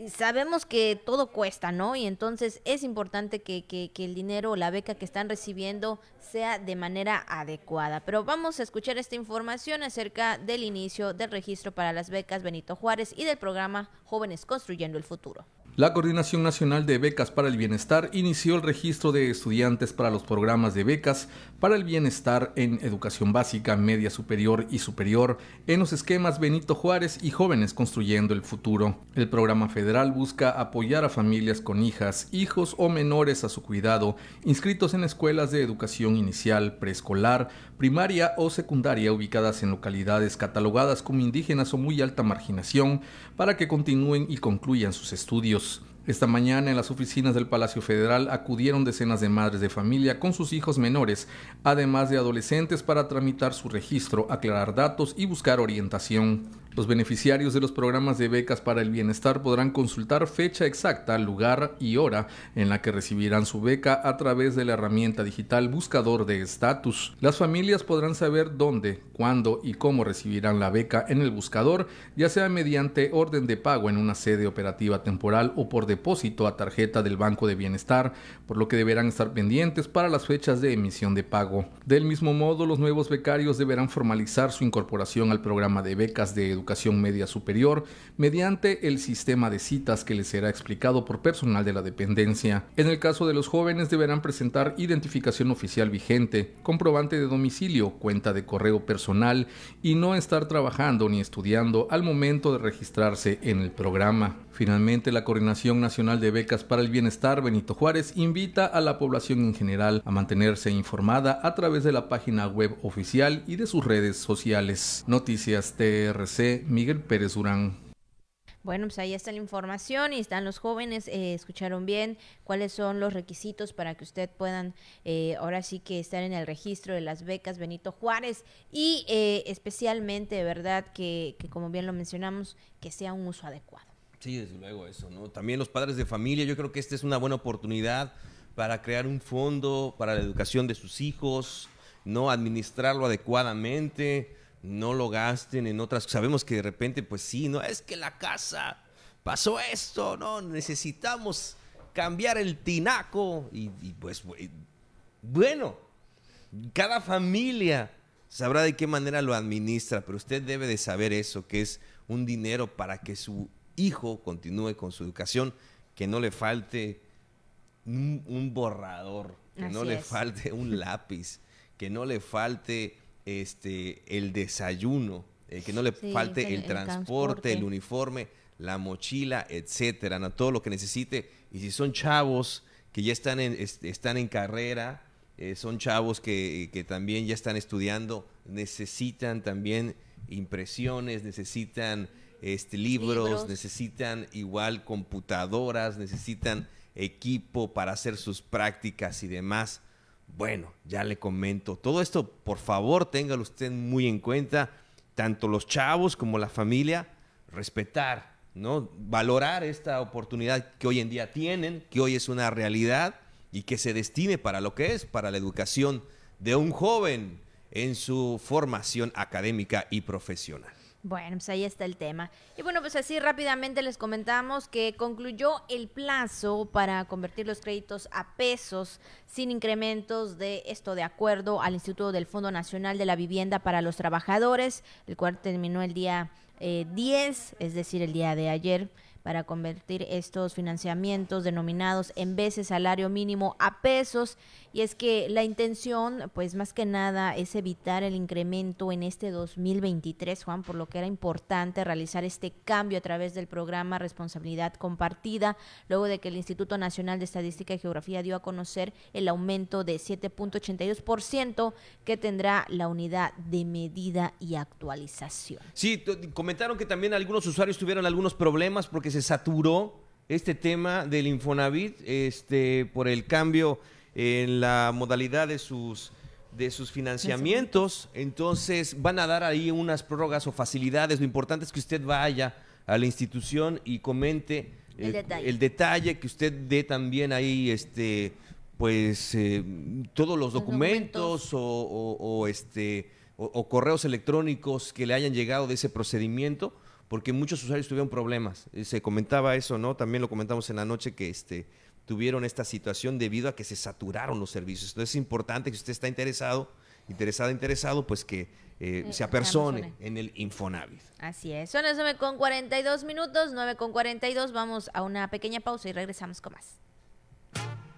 sabemos que todo cuesta, ¿no? Y entonces es importante que, que, el dinero o la beca que están recibiendo sea de manera adecuada. Pero vamos a escuchar esta información acerca del inicio del registro para las becas Benito Juárez y del programa Jóvenes Construyendo el Futuro. La Coordinación Nacional de Becas para el Bienestar inició el registro de estudiantes para los programas de becas para el bienestar en educación básica, media superior y superior en los esquemas Benito Juárez y Jóvenes Construyendo el Futuro. El programa federal busca apoyar a familias con hijas, hijos o menores a su cuidado inscritos en escuelas de educación inicial, preescolar, primaria o secundaria ubicadas en localidades catalogadas como indígenas o muy alta marginación para que continúen y concluyan sus estudios. Esta mañana en las oficinas del Palacio Federal acudieron decenas de madres de familia con sus hijos menores, además de adolescentes para tramitar su registro, aclarar datos y buscar orientación. Los beneficiarios de los programas de becas para el bienestar podrán consultar fecha exacta, lugar y hora en la que recibirán su beca a través de la herramienta digital Buscador de Estatus. Las familias podrán saber dónde, cuándo y cómo recibirán la beca en el buscador, ya sea mediante orden de pago en una sede operativa temporal o por depósito a tarjeta del Banco de Bienestar, por lo que deberán estar pendientes para las fechas de emisión de pago. Del mismo modo, los nuevos becarios deberán formalizar su incorporación al programa de becas de educación educación media superior mediante el sistema de citas que les será explicado por personal de la dependencia. En el caso de los jóvenes deberán presentar identificación oficial vigente, comprobante de domicilio, cuenta de correo personal y no estar trabajando ni estudiando al momento de registrarse en el programa. Finalmente, la Coordinación Nacional de Becas para el Bienestar Benito Juárez invita a la población en general a mantenerse informada a través de la página web oficial y de sus redes sociales. Noticias TRC, Miguel Pérez Durán. Bueno, pues ahí está la información y están los jóvenes, eh, escucharon bien cuáles son los requisitos para que usted puedan eh, ahora sí que estar en el registro de las becas Benito Juárez y eh, especialmente, ¿verdad? Que como bien lo mencionamos, que sea un uso adecuado. Sí, desde luego eso, ¿no? También los padres de familia, yo creo que esta es una buena oportunidad para crear un fondo para la educación de sus hijos, no administrarlo adecuadamente, no lo gasten en otras. Sabemos que de repente, pues sí, no es que la casa pasó esto, no necesitamos cambiar el tinaco y, y pues bueno, cada familia sabrá de qué manera lo administra, pero usted debe de saber eso, que es un dinero para que su hijo continúe con su educación, que no le falte un, un borrador, que Así no le es. falte un lápiz, que no le falte este el desayuno, eh, que no le Sí, falte el, el transporte, transporte. el uniforme, la mochila, etcétera, ¿no? todo lo que necesite. Y si son chavos que ya están en, est- están en carrera, eh, son chavos que, que también ya están estudiando, necesitan también impresiones, necesitan este, libros, Libros. necesitan igual computadoras, necesitan equipo para hacer sus prácticas y demás. Bueno, ya le comento. Todo esto, por favor, téngalo usted muy en cuenta. Tanto los chavos como la familia, respetar, ¿no? Valorar esta oportunidad que hoy en día tienen, que hoy es una realidad y que se destine para lo que es, para la educación de un joven en su formación académica y profesional. Bueno, pues ahí está el tema. Y bueno, pues así rápidamente les comentamos que concluyó el plazo para convertir los créditos a pesos sin incrementos de esto de acuerdo al Instituto del Fondo Nacional de la Vivienda para los Trabajadores, el cual terminó el día eh, 10, es decir, el día de ayer para convertir estos financiamientos denominados en de salario mínimo a pesos y es que la intención pues más que nada es evitar el incremento en este 2023 Juan por lo que era importante realizar este cambio a través del programa responsabilidad compartida luego de que el Instituto Nacional de Estadística y Geografía dio a conocer el aumento de 7.82% que tendrá la unidad de medida y actualización. Sí, comentaron que también algunos usuarios tuvieron algunos problemas porque se saturó este tema del Infonavit este, por el cambio en la modalidad de sus de sus financiamientos. Entonces van a dar ahí unas prórrogas o facilidades. Lo importante es que usted vaya a la institución y comente El eh, detalle. el detalle, que usted dé también ahí este pues eh, todos los Los documentos, o, o- o, este o, o correos electrónicos que le hayan llegado de ese procedimiento, porque muchos usuarios tuvieron problemas. Eh, Se comentaba eso, ¿no? También lo comentamos en la noche que este tuvieron esta situación debido a que se saturaron los servicios. Entonces es importante que si usted está interesado, interesada, interesado, pues que eh, se apersone. en el Infonavit. Así es, son las 9 con 42 minutos, 9 con 42, vamos a una pequeña pausa y regresamos con más.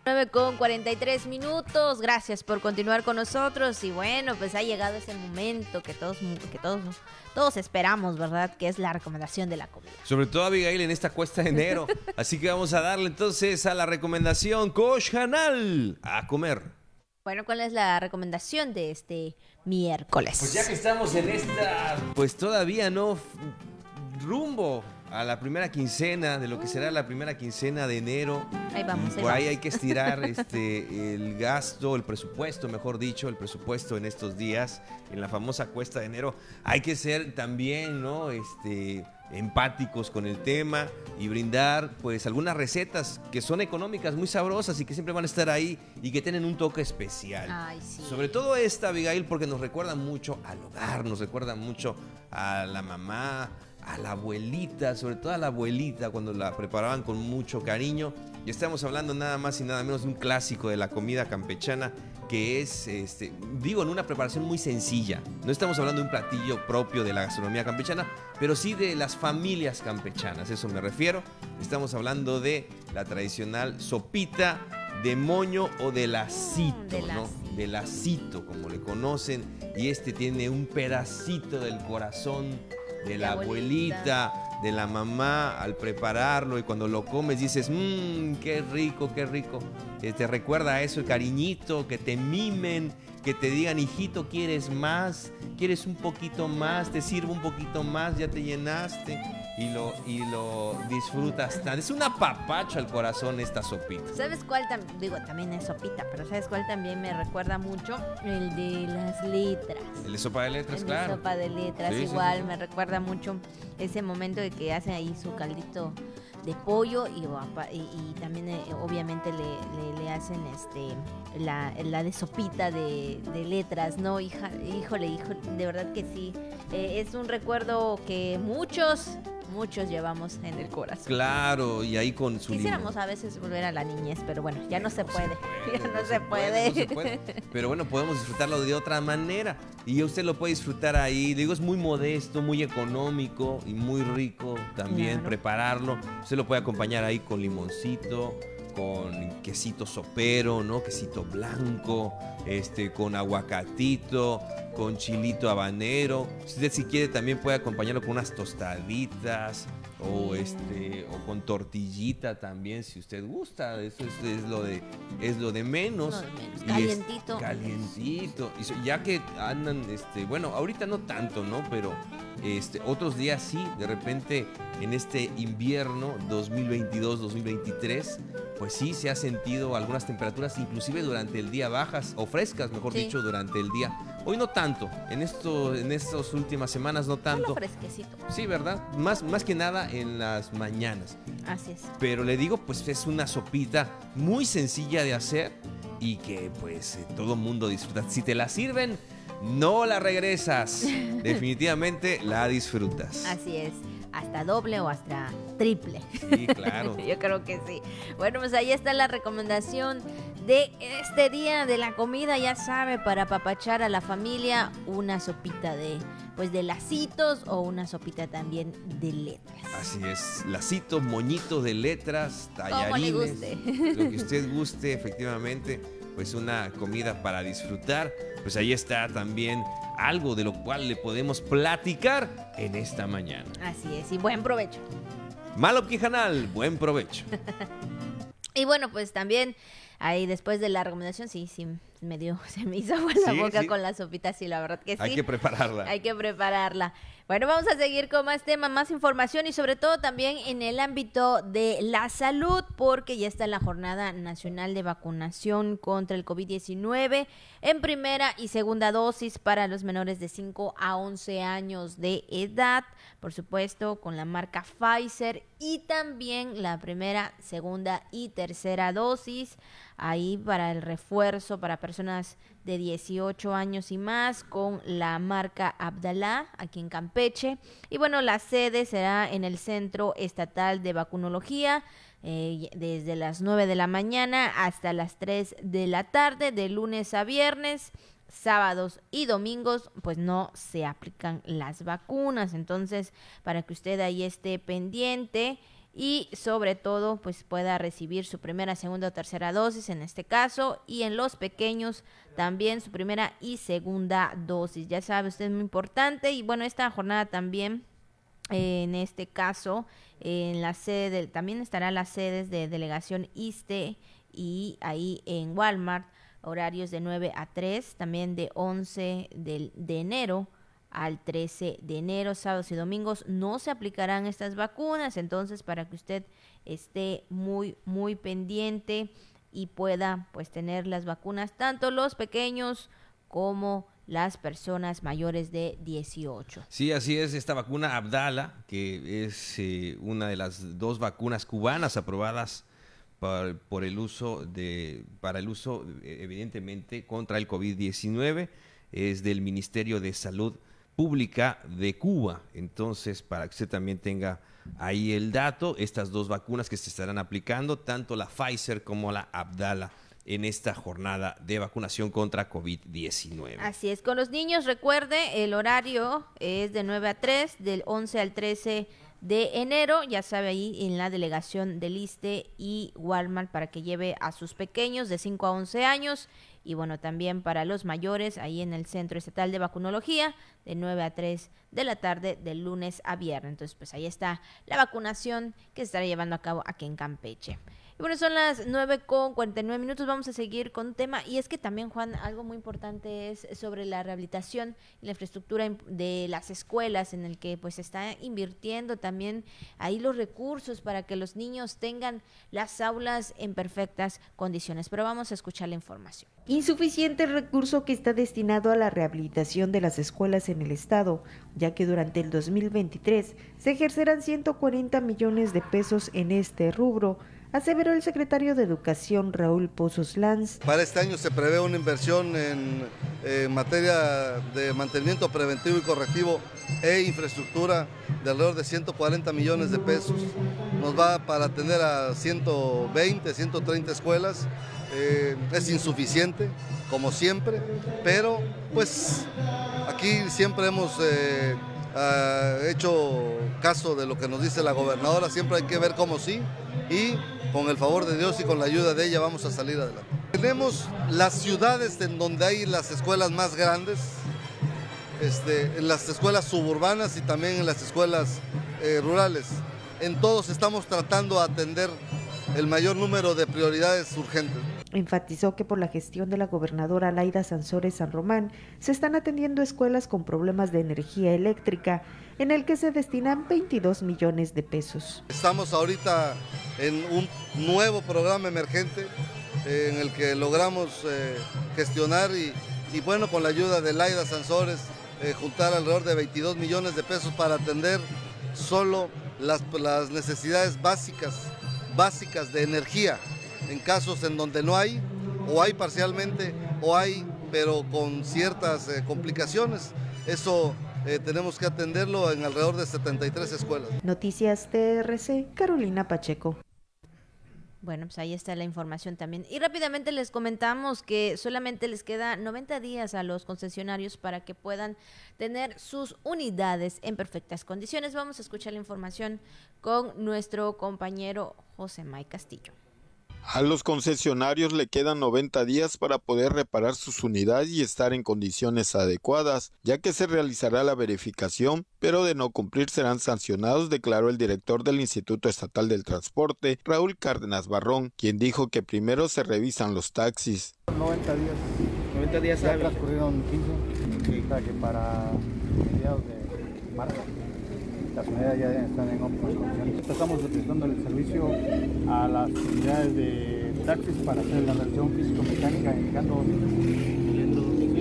9 con 43 minutos, gracias por continuar con nosotros y bueno, pues ha llegado ese momento que todos, que todos, todos esperamos, ¿verdad? Que es la recomendación de la comida. Sobre todo Abigail en esta cuesta de enero. Así que vamos a darle entonces a la recomendación Coach Hanal a comer. Bueno, ¿cuál es la recomendación de este miércoles? Pues ya que estamos en esta, pues todavía no rumbo a la primera quincena de lo que será la primera quincena de enero. Ahí vamos, ahí por ahí hay que estirar este el gasto, el presupuesto, mejor dicho, el presupuesto en estos días, en la famosa cuesta de enero. Hay que ser también, ¿no? Este empáticos con el tema y brindar pues algunas recetas que son económicas, muy sabrosas y que siempre van a estar ahí y que tienen un toque especial. Ay, sí. Sobre todo esta, Abigail, porque nos recuerda mucho al hogar, nos recuerda mucho a la mamá, a la abuelita, sobre todo a la abuelita, cuando la preparaban con mucho cariño. Y estamos hablando nada más y nada menos de un clásico de la comida campechana que es, este, digo, en una preparación muy sencilla. No estamos hablando de un platillo propio de la gastronomía campechana, pero sí de las familias campechanas, eso me refiero. Estamos hablando de la tradicional sopita de moño o de lacito, de ¿no? De lacito, como le conocen. Y este tiene un pedacito del corazón de la abuelita. abuelita, de la mamá al prepararlo y cuando lo comes dices, mmm, qué rico, qué rico. Eh, te recuerda a eso, el cariñito, que te mimen, que te digan, hijito, ¿quieres más? ¿Quieres un poquito más? ¿Te sirvo un poquito más? ¿Ya te llenaste? Y lo, y lo disfrutas tanto. Es una papacha al corazón esta sopita. ¿Sabes cuál también? Digo, también es sopita, pero ¿sabes cuál también me recuerda mucho? El de las letras. El de sopa de letras, El de claro. sopa de letras, Sí, igual sí. me recuerda mucho ese momento de que hacen ahí su caldito de pollo y, y- y también eh, obviamente le, le- le hacen este la, la de sopita de, de letras, ¿no? Hija, híjole, híjole, de verdad que sí. Eh, es un recuerdo que muchos, muchos llevamos en el corazón. Claro, y ahí con su. Quisiéramos a veces volver a la niñez, pero bueno, ya no se puede. Ya no, no se puede. no se puede. Pero bueno, podemos disfrutarlo de otra manera. Y usted lo puede disfrutar ahí. Digo, es muy modesto, muy económico y muy rico también Claro. prepararlo. Usted lo puede acompañar ahí con limoncito, con quesito sopero, ¿no? Quesito blanco, este, con aguacatito, con chilito habanero. Usted si quiere también puede acompañarlo con unas tostaditas. O este o con tortillita también si usted gusta eso es, es lo de es lo de menos, Calientito. calientito y ya que andan este bueno ahorita no tanto no pero este otros días sí de repente en este invierno 2022 2023 pues sí se ha sentido algunas temperaturas inclusive durante el día bajas o frescas mejor Sí. dicho durante el día hoy no tanto en esto en estas últimas semanas no tanto Solo fresquecito. Sí, ¿verdad? Más, más que nada en las mañanas. Así es. Pero le digo, pues es una sopita muy sencilla de hacer y que pues eh, todo mundo disfruta. Si te la sirven, no la regresas. Definitivamente la disfrutas. Así es. Hasta doble o hasta triple. Sí, claro. Yo creo que sí. Bueno, pues ahí está la recomendación de este día de la comida, ya sabe, para apapachar a la familia, una sopita de pues de lacitos o una sopita también de letras. Así es, lacitos, moñitos de letras, Como le tallarines, guste. lo que usted guste, efectivamente, pues una comida para disfrutar. Pues ahí está también algo de lo cual le podemos platicar en esta mañana. Así es, y buen provecho. Malo Quijanal, buen provecho. Y bueno, pues también ahí después de la recomendación, sí, sí, me dio, se me hizo agua la Sí, boca sí. con la sopita, sí, la verdad que sí. Hay que prepararla. Hay que prepararla. Bueno, vamos a seguir con más temas, más información y sobre todo también en el ámbito de la salud, porque ya está la Jornada Nacional de Vacunación contra el COVID-19 en primera y segunda dosis para los menores de 5 a 11 años de edad, por supuesto, con la marca Pfizer y también la primera, segunda y tercera dosis ahí para el refuerzo para personas de 18 años y más con la marca Abdalá aquí en Campeche. Y bueno, la sede será en el Centro Estatal de Vacunología eh, desde las 9 de la mañana hasta las 3 de la tarde, de lunes a viernes. Sábados y domingos, pues no se aplican las vacunas. Entonces, para que usted ahí esté pendiente, y sobre todo pues pueda recibir su primera, segunda o tercera dosis en este caso y en los pequeños también su primera y segunda dosis. Ya sabe, usted es muy importante y bueno, esta jornada también eh, en este caso en la sede del- también estará las sedes de delegación ISTE y ahí en Walmart horarios de 9 a 3, también de 11 del- de enero al 13 de enero, sábados y domingos no se aplicarán estas vacunas, entonces para que usted esté muy muy pendiente y pueda pues tener las vacunas tanto los pequeños como las personas mayores de 18. Sí, así es, esta vacuna Abdala, que es eh, una de las dos vacunas cubanas aprobadas por, por el uso de, para el uso, eh, evidentemente, contra el COVID-19, es del Ministerio de Salud Pública de Cuba. Entonces, para que usted también tenga ahí el dato, estas dos vacunas que se estarán aplicando, tanto la Pfizer como la Abdala en esta jornada de vacunación contra COVID-19. Así es, con los niños recuerde, el horario es de 9 a 3, del 11 al 13 de enero, ya sabe ahí en la delegación del ISTE y Walmart para que lleve a sus pequeños de 5 a 11 años y bueno, también para los mayores ahí en el Centro Estatal de Vacunología de 9 a 3 de la tarde de lunes a viernes. Entonces, pues ahí está la vacunación que se estará llevando a cabo aquí en Campeche bueno, son las 9 con 49 minutos. Vamos a seguir con tema. Y es que también, Juan, algo muy importante es sobre la rehabilitación y la infraestructura de las escuelas, en el que pues se está invirtiendo también ahí los recursos para que los niños tengan las aulas en perfectas condiciones. Pero vamos a escuchar la información. Insuficiente recurso que está destinado a la rehabilitación de las escuelas en el estado, ya que durante el 2023 se ejercerán 140 millones de pesos en este rubro aseveró el secretario de Educación Raúl Pozos Lanz. Para este año se prevé una inversión en, materia de mantenimiento preventivo y correctivo e infraestructura de alrededor de 140 millones de pesos. Nos va para atender a 120, 130 escuelas. Eh, es insuficiente, como siempre, pero pues aquí siempre hemos eh, ah, hecho caso de lo que nos dice la gobernadora, siempre hay que ver cómo sí y con el favor de Dios y con la ayuda de ella vamos a salir adelante. Tenemos las ciudades en donde hay las escuelas más grandes, este, en las escuelas suburbanas y también en las escuelas eh, rurales. En todos estamos tratando de atender el mayor número de prioridades urgentes. Enfatizó que por la gestión de la gobernadora Laida Sansores San Román se están atendiendo escuelas con problemas de energía eléctrica en el que se destinan 22 millones de pesos. Estamos ahorita en un nuevo programa emergente eh, en el que logramos eh, gestionar y, bueno, con la ayuda de Laida Sansores, eh, juntar alrededor de 22 millones de pesos para atender solo las, las necesidades básicas, básicas de energía en casos en donde no hay, o hay parcialmente, o hay, pero con ciertas complicaciones. Eso eh, tenemos que atenderlo en alrededor de 73 escuelas. Noticias TRC, Carolina Pacheco. Bueno, pues ahí está la información también. Y rápidamente les comentamos que solamente les queda 90 días a los concesionarios para que puedan tener sus unidades en perfectas condiciones. Vamos a escuchar la información con nuestro compañero José May Castillo. A los concesionarios le quedan 90 días para poder reparar sus unidades y estar en condiciones adecuadas, ya que se realizará la verificación, pero de no cumplir serán sancionados, declaró el director del Instituto Estatal del Transporte, Raúl Cárdenas Barrón, quien dijo que primero se revisan los taxis. 90 días. 90 días ya transcurrieron 15, que para mediados de marzo las unidades ya están en óptimas condiciones. Estamos prestando el servicio a las unidades de taxis para hacer la revisión físico-mecánica indicando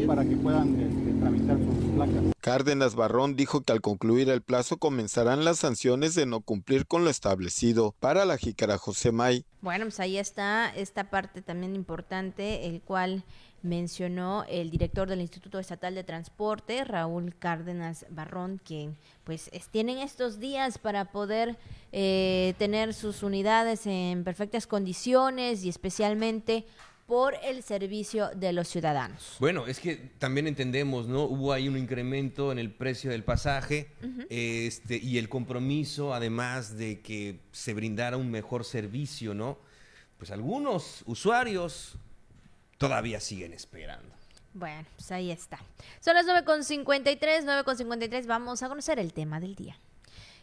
para que puedan este, tramitar sus placas. Cárdenas Barrón dijo que al concluir el plazo comenzarán las sanciones de no cumplir con lo establecido. Para la jícara José May. Bueno, pues ahí está esta parte también importante, el cual mencionó el director del Instituto Estatal de Transporte, Raúl Cárdenas Barrón, que pues tienen estos días para poder eh, tener sus unidades en perfectas condiciones y especialmente por el servicio de los ciudadanos. Bueno, es que también entendemos, ¿no? Hubo ahí un incremento en el precio del pasaje este, y el compromiso, además de que se brindara un mejor servicio, ¿no? Pues algunos usuarios todavía siguen esperando. Bueno, pues ahí está. Son las 9.53, 9.53, vamos a conocer el tema del día.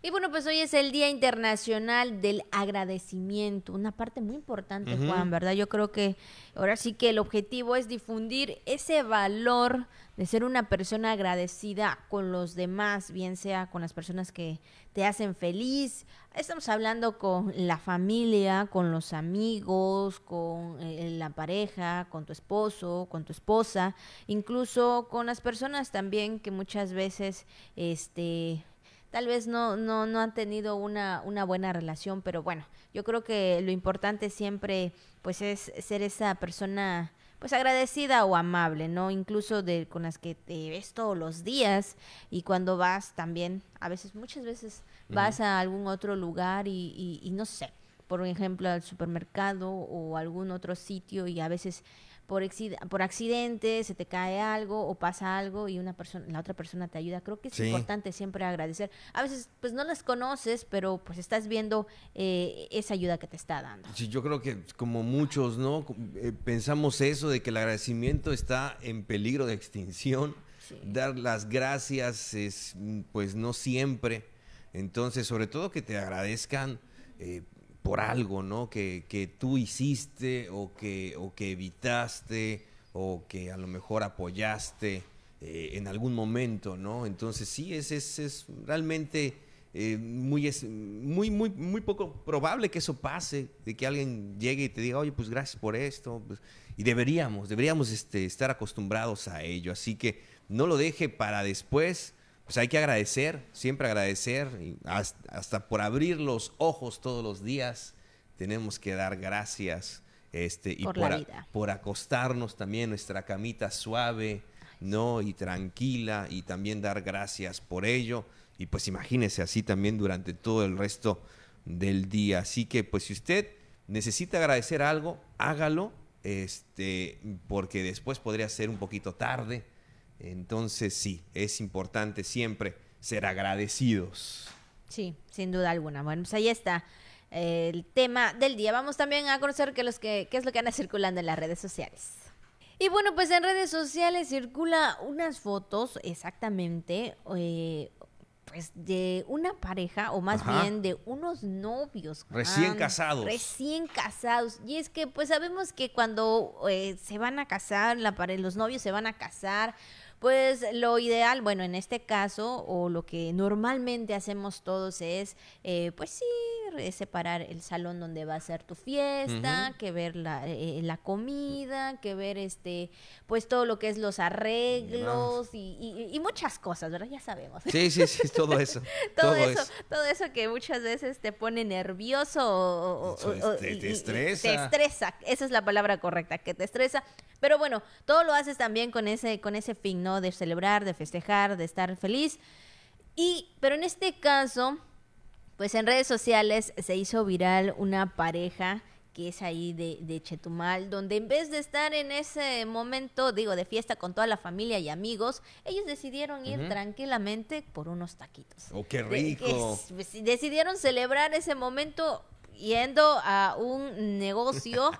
Y bueno, pues hoy es el Día Internacional del Agradecimiento, una parte muy importante, Juan, ¿verdad? Yo creo que ahora sí que el objetivo es difundir ese valor de ser una persona agradecida con los demás, bien sea con las personas que te hacen feliz. Estamos hablando con la familia, con los amigos, con eh, la pareja, con tu esposo, con tu esposa, incluso con las personas también que muchas veces este tal vez no, no, no han tenido una, una buena relación, pero bueno, yo creo que lo importante siempre pues es ser esa persona pues agradecida o amable, ¿no? Incluso de con las que te ves todos los días y cuando vas también, a veces, muchas veces vas a algún otro lugar y, y, y no sé, por ejemplo al supermercado o algún otro sitio y a veces por, por accidente se te cae algo o pasa algo y una persona la otra persona te ayuda creo que es importante siempre agradecer. A veces pues no las conoces pero pues estás viendo eh, esa ayuda que te está dando. Sí yo creo que como muchos no eh, pensamos eso de que el agradecimiento está en peligro de extinción. Dar las gracias es pues no siempre. Entonces sobre todo que te agradezcan eh, por algo, ¿no? Que, que tú hiciste o que, o que evitaste o que a lo mejor apoyaste eh, en algún momento, ¿no? Entonces sí, es, es, es realmente eh, muy, es, muy, muy, muy poco probable que eso pase, de que alguien llegue y te diga, oye, pues gracias por esto. Pues, y deberíamos, deberíamos este, estar acostumbrados a ello. Así que no lo deje para después pues hay que agradecer, siempre agradecer, hasta, por abrir los ojos todos los días, tenemos que dar gracias este, y por, por acostarnos también nuestra camita suave, ¿no? Y tranquila, y también dar gracias por ello. Y pues imagínese así también durante todo el resto del día. Así que pues si usted necesita agradecer algo, hágalo, este, porque después podría ser un poquito tarde entonces sí, es importante siempre ser agradecidos. Sí, sin duda alguna. Bueno, pues ahí está eh, el tema del día. Vamos también a conocer qué, los que, qué es lo que anda circulando en las redes sociales. Y bueno, pues en redes sociales circula unas fotos exactamente eh, pues de una pareja o más bien de unos novios recién casados recién casados y es que pues sabemos que cuando eh, se van a casar la los novios se van a casar pues lo ideal, bueno, en este caso, o lo que normalmente hacemos todos es, eh, pues sí, separar el salón donde va a ser tu fiesta, que ver la, eh, la, comida, que ver este, pues todo lo que es los arreglos y, y, muchas cosas, ¿verdad? Ya sabemos. Sí, sí, sí, todo eso. todo, eso, todo eso que muchas veces te pone nervioso o, te, estresa. Te estresa, esa es la palabra correcta, que te estresa. Pero bueno, todo lo haces también con ese, con ese fin, ¿no? De celebrar, de festejar, de estar feliz. Y, pero en este caso, pues en redes sociales se hizo viral una pareja que es ahí de, de, Chetumal, donde en vez de estar en ese momento, digo, de fiesta con toda la familia y amigos, ellos decidieron ir tranquilamente por unos taquitos. ¡Oh, qué rico! Pues, decidieron celebrar ese momento yendo a un negocio,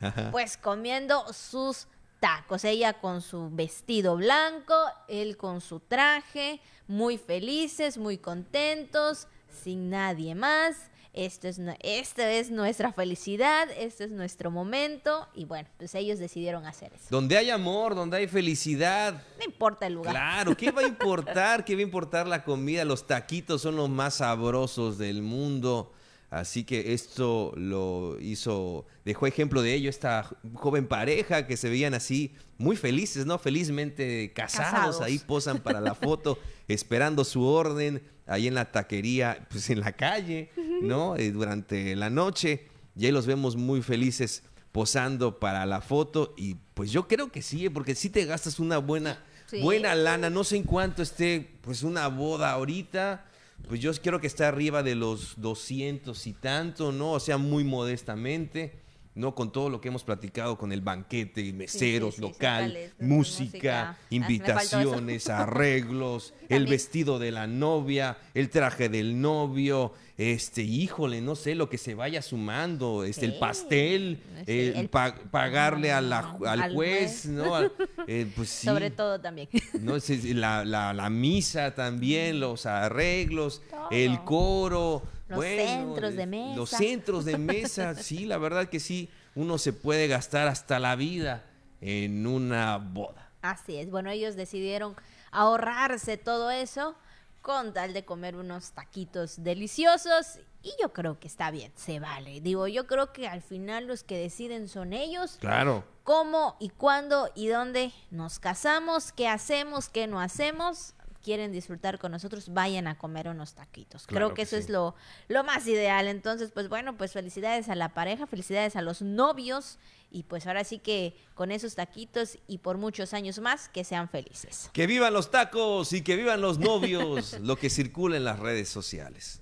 pues comiendo sus tacos. Ella con su vestido blanco, él con su traje, muy felices, muy contentos sin nadie más. Esto es, esta es nuestra felicidad, este es nuestro momento y bueno, pues ellos decidieron hacer eso. Donde hay amor, donde hay felicidad. No importa el lugar. Claro, ¿qué va a importar? ¿Qué va a importar la comida? Los taquitos son los más sabrosos del mundo. Así que esto lo hizo, dejó ejemplo de ello esta joven pareja que se veían así muy felices, ¿no? Felizmente casados, ahí posan para la foto, esperando su orden, ahí en la taquería, pues en la calle, ¿no? Eh, durante la noche, y ahí los vemos muy felices posando para la foto y pues yo creo que sí, porque si te gastas una buena, buena lana, no sé en cuánto esté pues una boda ahorita, pues yo quiero que esté arriba de los 200 y tanto, ¿no? O sea, muy modestamente. ¿No? Con todo lo que hemos platicado con el banquete, meseros, local, música, invitaciones, arreglos, el vestido de la novia, el traje del novio, este, híjole, no sé, lo que se vaya sumando, este, el pastel, el, pagarle al juez, ¿no? Eh, pues Sobre todo también. ¿no? La, la, misa también, los arreglos, el coro los centros de mesa. Los centros de mesa, sí, la verdad que sí, uno se puede gastar hasta la vida en una boda. Así es, bueno, ellos decidieron ahorrarse todo eso con tal de comer unos taquitos deliciosos y yo creo que está bien, se vale. Digo, yo creo que al final los que deciden son ellos. Claro. Cómo y cuándo y dónde nos casamos, qué hacemos, qué no hacemos, quieren disfrutar con nosotros, vayan a comer unos taquitos. Claro Creo que, que eso sí. es lo, lo más ideal. Entonces, pues bueno, pues felicidades a la pareja, felicidades a los novios y pues ahora sí que con esos taquitos y por muchos años más, que sean felices. Que vivan los tacos y que vivan los novios, lo que circula en las redes sociales.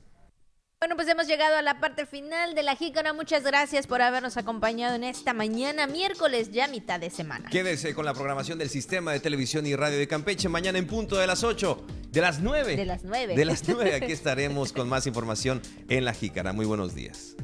Bueno, pues hemos llegado a la parte final de la Jícora. Muchas gracias por habernos acompañado en esta mañana, miércoles, ya mitad de semana. Quédese con la programación del Sistema de Televisión y Radio de Campeche mañana en punto de las 8, de las 9. De las nueve. De las 9 aquí estaremos con más información en La Jícara. Muy buenos días.